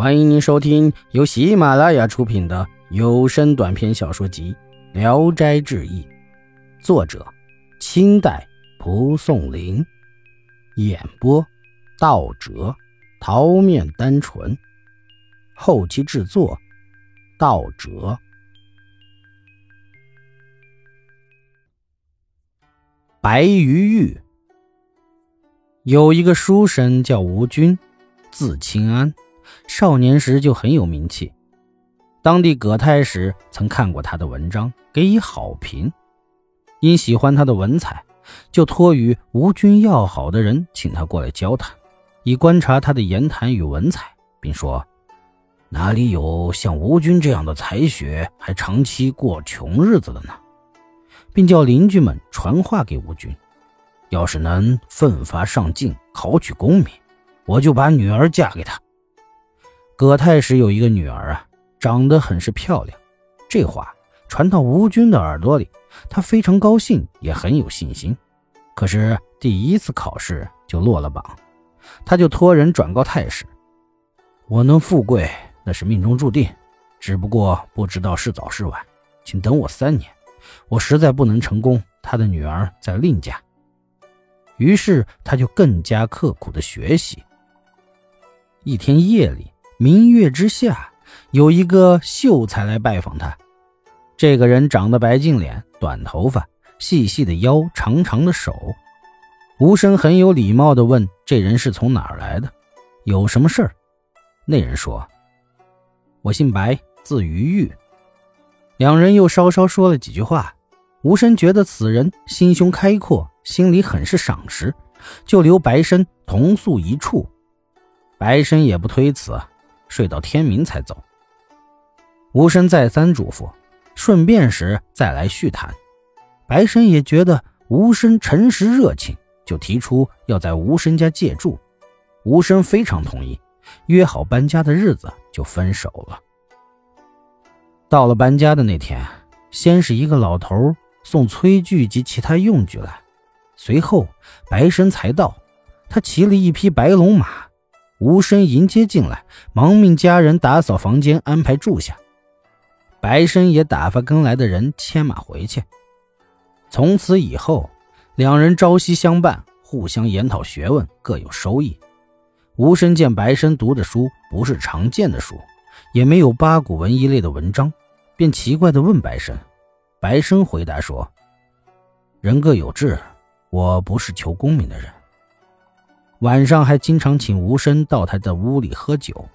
欢迎您收听由喜马拉雅出品的有声短篇小说集《聊斋志异》，作者：清代蒲松龄，演播：道哲、桃面单纯，后期制作：道哲。白鱼玉有一个书生叫吴军，字清安。少年时就很有名气，当地葛太史曾看过他的文章，给予好评。因喜欢他的文采，就托与吴军要好的人，请他过来教他，以观察他的言谈与文采，并说：“哪里有像吴军这样的才学，还长期过穷日子的呢？”并叫邻居们传话给吴军：“要是能奋发上进，考取功名，我就把女儿嫁给他。”葛太史有一个女儿啊，长得很是漂亮。这话传到吴军的耳朵里，他非常高兴，也很有信心。可是第一次考试就落了榜，他就托人转告太史：“我能富贵，那是命中注定，只不过不知道是早是晚，请等我三年。我实在不能成功，他的女儿再另嫁。”于是他就更加刻苦的学习。一天夜里。明月之下，有一个秀才来拜访他。这个人长得白净脸、短头发、细细的腰、长长的手。吴生很有礼貌地问：“这人是从哪儿来的？有什么事儿？”那人说：“我姓白，字于玉。”两人又稍稍说了几句话。吴生觉得此人心胸开阔，心里很是赏识，就留白生同宿一处。白生也不推辞。睡到天明才走。吴生再三嘱咐，顺便时再来叙谈。白生也觉得吴生诚实热情，就提出要在吴生家借住。吴生非常同意，约好搬家的日子就分手了。到了搬家的那天，先是一个老头送炊具及其他用具来，随后白生才到，他骑了一匹白龙马。吴生迎接进来，忙命家人打扫房间，安排住下。白生也打发跟来的人牵马回去。从此以后，两人朝夕相伴，互相研讨学问，各有收益。吴生见白生读的书不是常见的书，也没有八股文一类的文章，便奇怪地问白生。白生回答说：“人各有志，我不是求功名的人。”晚上还经常请吴生到他的屋里喝酒，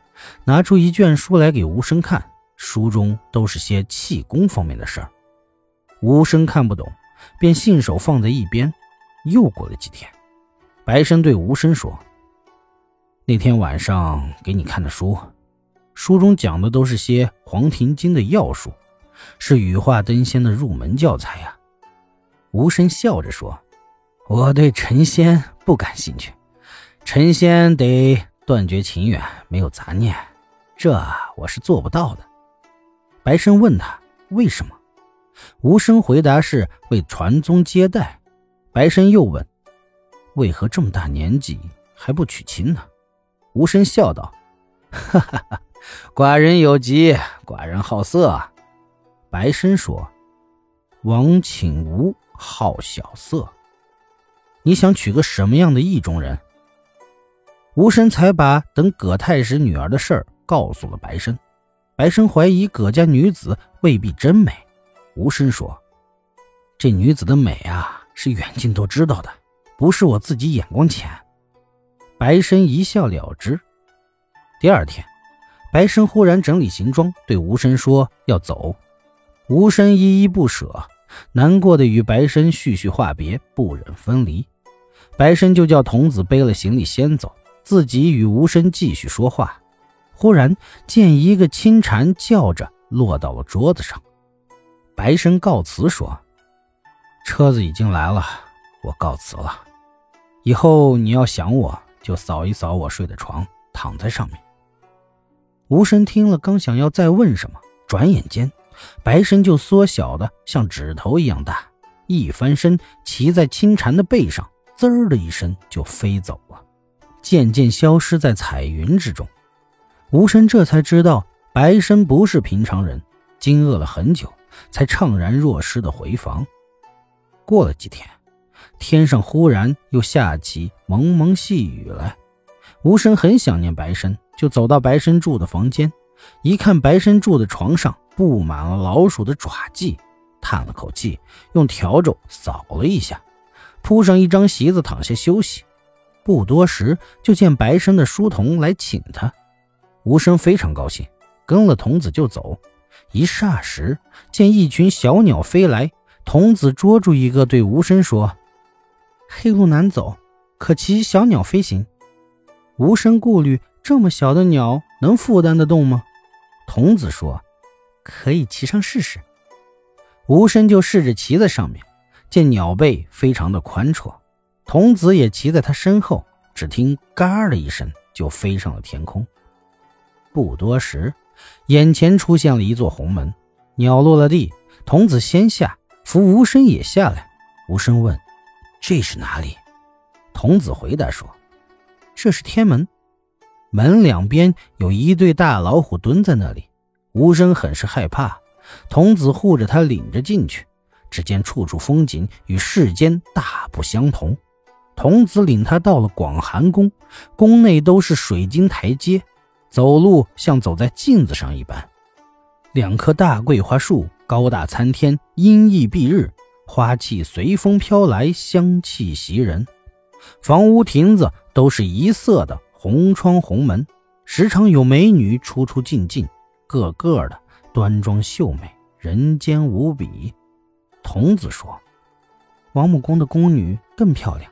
拿出一卷书来给吴生看，书中都是些气功方面的事儿。吴生看不懂，便信手放在一边。又过了几天，白生对吴生说：“那天晚上给你看的书，书中讲的都是些黄庭经的要术，是羽化登仙的入门教材呀。”吴生笑着说：“我对成仙不感兴趣。”陈仙得断绝情缘，没有杂念，这我是做不到的。白生问他为什么，无声回答是为传宗接代。白生又问，为何这么大年纪还不娶亲呢？吴生笑道：“哈哈哈，寡人有疾，寡人好色。”白生说：“王请吾好小色，你想娶个什么样的意中人？”吴生才把等葛太史女儿的事儿告诉了白生。白生怀疑葛家女子未必真美。吴生说：“这女子的美啊，是远近都知道的，不是我自己眼光浅。”白生一笑了之。第二天，白生忽然整理行装，对吴生说要走。吴生依依不舍，难过的与白生絮絮话别，不忍分离。白生就叫童子背了行李先走。自己与无声继续说话，忽然见一个青蝉叫着落到了桌子上。白生告辞说：“车子已经来了，我告辞了。以后你要想我，就扫一扫我睡的床，躺在上面。”无声听了，刚想要再问什么，转眼间，白生就缩小的像指头一样大，一翻身骑在青蝉的背上，滋儿的一声就飞走了。渐渐消失在彩云之中。吴生这才知道白生不是平常人，惊愕了很久，才怅然若失的回房。过了几天，天上忽然又下起蒙蒙细雨来。吴生很想念白生，就走到白生住的房间，一看白生住的床上布满了老鼠的爪迹，叹了口气，用笤帚扫了一下，铺上一张席子躺下休息。不多时，就见白生的书童来请他。吴生非常高兴，跟了童子就走。一霎时，见一群小鸟飞来，童子捉住一个，对吴生说：“黑路难走，可骑小鸟飞行。”无声顾虑，这么小的鸟能负担得动吗？童子说：“可以骑上试试。”无声就试着骑在上面，见鸟背非常的宽绰，童子也骑在他身后，只听“嘎”的一声，就飞上了天空。不多时，眼前出现了一座红门，鸟落了地，童子先下，扶无声也下来。无声问：“这是哪里？”童子回答说。这是天门，门两边有一对大老虎蹲在那里。无声很是害怕，童子护着他，领着进去。只见处处风景与世间大不相同。童子领他到了广寒宫，宫内都是水晶台阶，走路像走在镜子上一般。两棵大桂花树高大参天，阴翳蔽日，花气随风飘来，香气袭人。房屋亭子都是一色的红窗红门，时常有美女出出进进，个个的端庄秀美，人间无比。童子说：“王母宫的宫女更漂亮。”